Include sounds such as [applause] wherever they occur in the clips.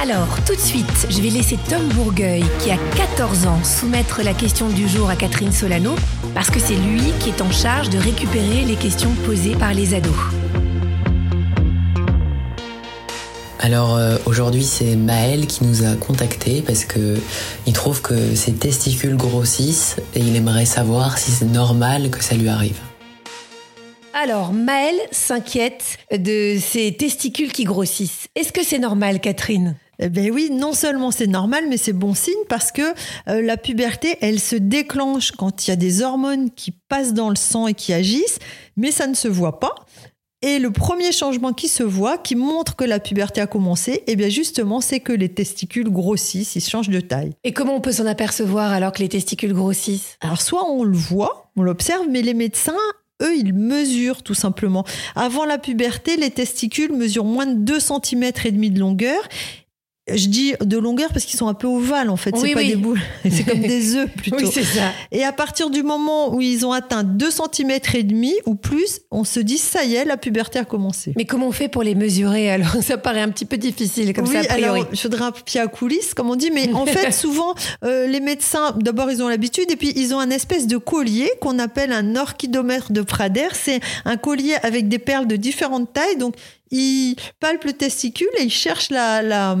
Alors, tout de suite, je vais laisser Tom Bourgueil, qui a 14 ans, soumettre la question du jour à Catherine Solano, parce que c'est lui qui est en charge de récupérer les questions posées par les ados. Alors euh, aujourd'hui c'est Maël qui nous a contactés parce que il trouve que ses testicules grossissent et il aimerait savoir si c'est normal que ça lui arrive. Alors, Maël s'inquiète de ses testicules qui grossissent. Est-ce que c'est normal, Catherine? Eh ben oui, non seulement c'est normal, mais c'est bon signe parce que euh, la puberté, elle se déclenche quand il y a des hormones qui passent dans le sang et qui agissent, mais ça ne se voit pas. Et le premier changement qui se voit, qui montre que la puberté a commencé, eh bien justement, c'est que les testicules grossissent, ils changent de taille. Et comment on peut s'en apercevoir alors que les testicules grossissent? Alors soit on le voit, on l'observe, mais les médecins eux, ils mesurent tout simplement. Avant la puberté, les testicules mesurent moins de 2 cm et demi de longueur je dis de longueur parce qu'ils sont un peu ovales en fait, c'est pas des boules, [laughs] c'est comme des œufs [laughs] plutôt. Oui, c'est ça. Et à partir du moment où ils ont atteint 2 cm et demi ou plus, on se dit ça y est, la puberté a commencé. Mais comment on fait pour les mesurer alors? [laughs] Ça paraît un petit peu difficile comme ça a priori. alors je faudrait un pied à coulisses comme on dit, mais en fait souvent euh, les médecins d'abord ils ont l'habitude et puis ils ont un espèce de collier qu'on appelle un orchidomètre de Prader, c'est un collier avec des perles de différentes tailles donc ils palpent le testicule et ils cherchent la, la,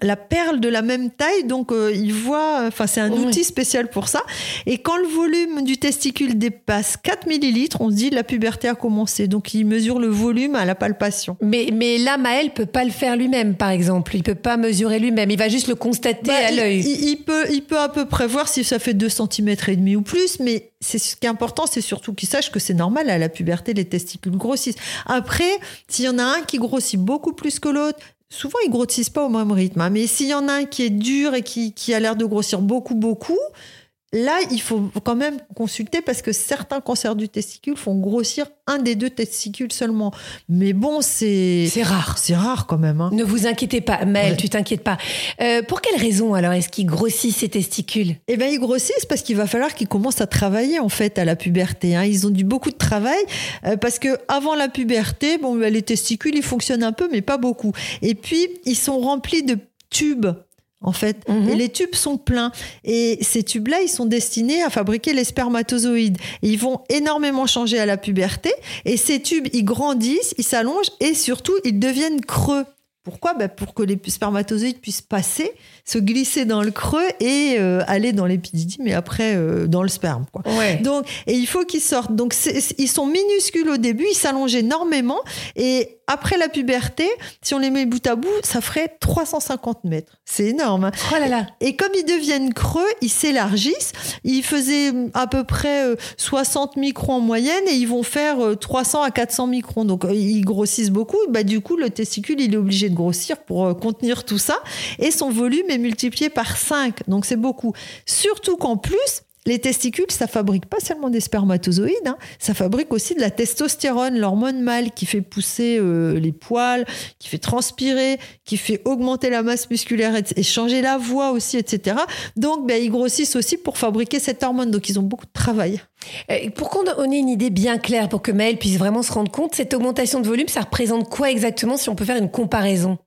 la perle de la même taille, donc euh, il voit, enfin c'est un outil spécial pour ça. Et quand le volume du testicule dépasse 4 millilitres, on se dit la puberté a commencé. Donc il mesure le volume à la palpation. Mais, mais là, Maël peut pas le faire lui-même, par exemple. Il peut pas mesurer lui-même. Il va juste le constater bah, à l'œil. Il, peut, il peut à peu près voir si ça fait 2 cm et demi ou plus, mais c'est ce qui est important, c'est surtout qu'il sache que c'est normal à la puberté, les testicules grossissent. Après, s'il y en a un qui grossit beaucoup plus que l'autre, souvent ils grossissent pas au même rythme. Hein. Mais s'il y en a un qui est dur et qui, qui a l'air de grossir beaucoup, beaucoup, Là, il faut quand même consulter parce que certains cancers du testicule font grossir un des deux testicules seulement. Mais bon, c'est... C'est rare. C'est rare quand même. Hein. Ne vous inquiétez pas, Mel, tu t'inquiètes pas. Euh, pour quelle raison alors est-ce qu'ils grossissent ces testicules? Eh bien, ils grossissent parce qu'il va falloir qu'ils commencent à travailler en fait à la puberté. Hein. Ils ont du beaucoup de travail euh, parce que avant la puberté, bon, bah, les testicules, ils fonctionnent un peu, mais pas beaucoup. Et puis, ils sont remplis de tubes en fait. Mhm. Et les tubes sont pleins. Et ces tubes-là, ils sont destinés à fabriquer les spermatozoïdes. ils vont énormément changer à la puberté. Et ces tubes, ils grandissent, ils s'allongent et surtout, ils deviennent creux. Pourquoi? Ben Pour que les spermatozoïdes puissent passer, se glisser dans le creux et euh, aller dans l'épididie, mais après euh, dans le sperme. Quoi. Donc, et il faut qu'ils sortent. Donc, ils sont minuscules au début, ils s'allongent énormément. Et après la puberté, si on les met bout à bout, ça ferait 350 mètres. C'est énorme. Hein. oh là là. Et comme ils deviennent creux, ils s'élargissent. Ils faisaient à peu près 60 euh, microns en moyenne et ils vont faire 300 à 400 microns. Donc, ils grossissent beaucoup. Bah, du coup, le testicule, il est obligé de grossir pour euh, contenir tout ça. Et son volume est multiplié par 5. Donc c'est beaucoup. Surtout qu'en plus, les testicules, ça fabrique pas seulement des spermatozoïdes, hein. ça fabrique aussi de la testostérone, l'hormone mâle qui fait pousser euh, les poils, qui fait transpirer, qui fait augmenter la masse musculaire et, changer la voix aussi, etc. Donc, ben, ils grossissent aussi pour fabriquer cette hormone. Donc, ils ont beaucoup de travail. Pour qu'on ait une idée bien claire, pour que Maëlle puisse vraiment se rendre compte, cette augmentation de volume, ça représente quoi exactement si on peut faire une comparaison?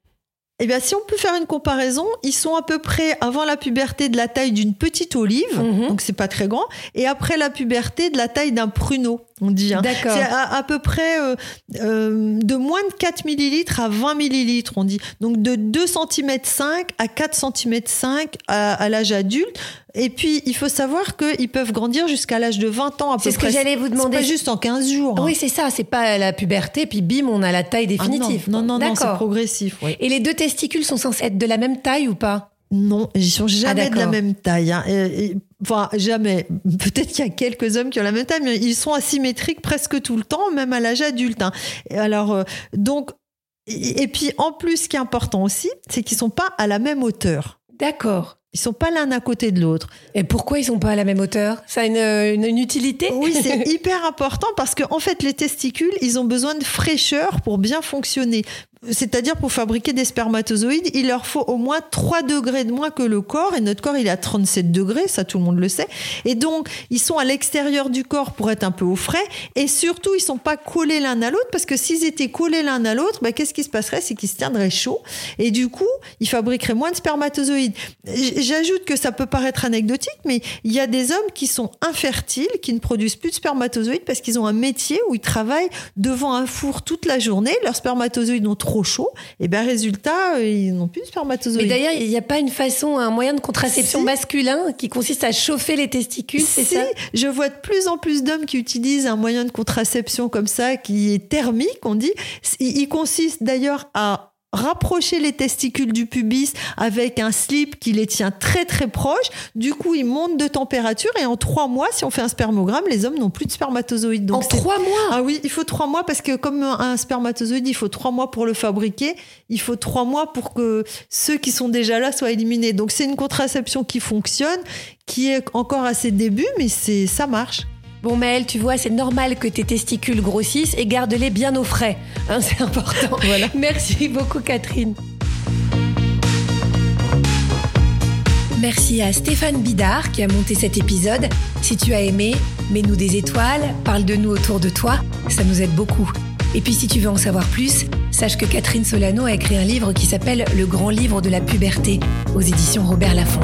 Eh bien, si on peut faire une comparaison, ils sont à peu près avant la puberté de la taille d'une petite olive, mhm. donc c'est pas très grand, et après la puberté de la taille d'un pruneau. On dit. Hein. D'accord. C'est à, à peu près euh, euh, de moins de 4 millilitres à 20 millilitres, on dit. Donc de 2 cm 5 à 4 cm 5 à, à l'âge adulte. Et puis, il faut savoir qu'ils peuvent grandir jusqu'à l'âge de 20 ans à peu C'est ce que près. j'allais vous C'est demander. pas juste en 15 jours. hein. Oui, c'est ça. C'est pas la puberté, puis bim, on a la taille Ah non, définitive. non, non, non, c'est progressif. oui. Et les deux testicules sont censés être de la même taille ou pas? Non, ils sont jamais de la même taille. hein. Et- et- enfin, jamais. [laughs] Peut-être qu'il y a quelques hommes qui ont la même taille, mais ils sont asymétriques presque tout le temps, même à l'âge adulte. hein. Et alors, euh, donc, et et puis en plus, ce qui est important aussi, c'est qu'ils sont pas à la même hauteur. D'accord. Ils sont pas l'un à côté de l'autre. Et pourquoi ils sont pas à la même hauteur? Ça a une, une- une utilité? Oui, c'est [laughs] hyper important parce que en fait, les testicules, ils ont besoin de fraîcheur pour bien fonctionner. C'est-à-dire pour fabriquer des spermatozoïdes, il leur faut au moins 3 degrés de moins que le corps. Et notre corps, il est à 37 degrés, ça tout le monde le sait. Et donc, ils sont à l'extérieur du corps pour être un peu au frais. Et surtout, ils sont pas collés l'un à l'autre parce que s'ils étaient collés l'un à l'autre, bah, qu'est-ce qui se passerait? C'est qu'ils se tiendraient chaud. Et du coup, ils fabriqueraient moins de spermatozoïdes. J'ajoute que ça peut paraître anecdotique, mais il y a des hommes qui sont infertiles, qui ne produisent plus de spermatozoïdes parce qu'ils ont un métier où ils travaillent devant un four toute la journée. Leurs spermatozoïdes ont trop chaud. Et ben résultat, euh, ils n'ont plus de Mais spermatozoïdes. d'ailleurs, il n'y a pas une façon, un moyen de contraception Si. masculin qui consiste à chauffer les testicules, c'est ça? je vois de plus en plus d'hommes qui utilisent un moyen de contraception comme ça, qui est thermique, on dit. Il consiste d'ailleurs à rapprocher les testicules du pubis avec un slip qui les tient très très proches. Du coup, ils montent de température et en trois mois, si on fait un spermogramme, les hommes n'ont plus de spermatozoïdes. Donc En trois mois? Ah oui, il faut trois mois parce que comme un spermatozoïde, il faut trois mois pour le fabriquer. Il faut trois mois pour que ceux qui sont déjà là soient éliminés. Donc c'est une contraception qui fonctionne, qui est encore à ses débuts, mais c'est ça marche. Bon Maëlle, tu vois, c'est normal que tes testicules grossissent et garde-les bien au frais. Hein, c'est important. [laughs] Voilà. Merci beaucoup Catherine. Merci à Stéphane Bidard qui a monté cet épisode. Si tu as aimé, mets-nous des étoiles, parle de nous autour de toi, ça nous aide beaucoup. Et puis si tu veux en savoir plus, sache que Catherine Solano a écrit un livre qui s'appelle Le grand livre de la puberté aux éditions Robert Laffont.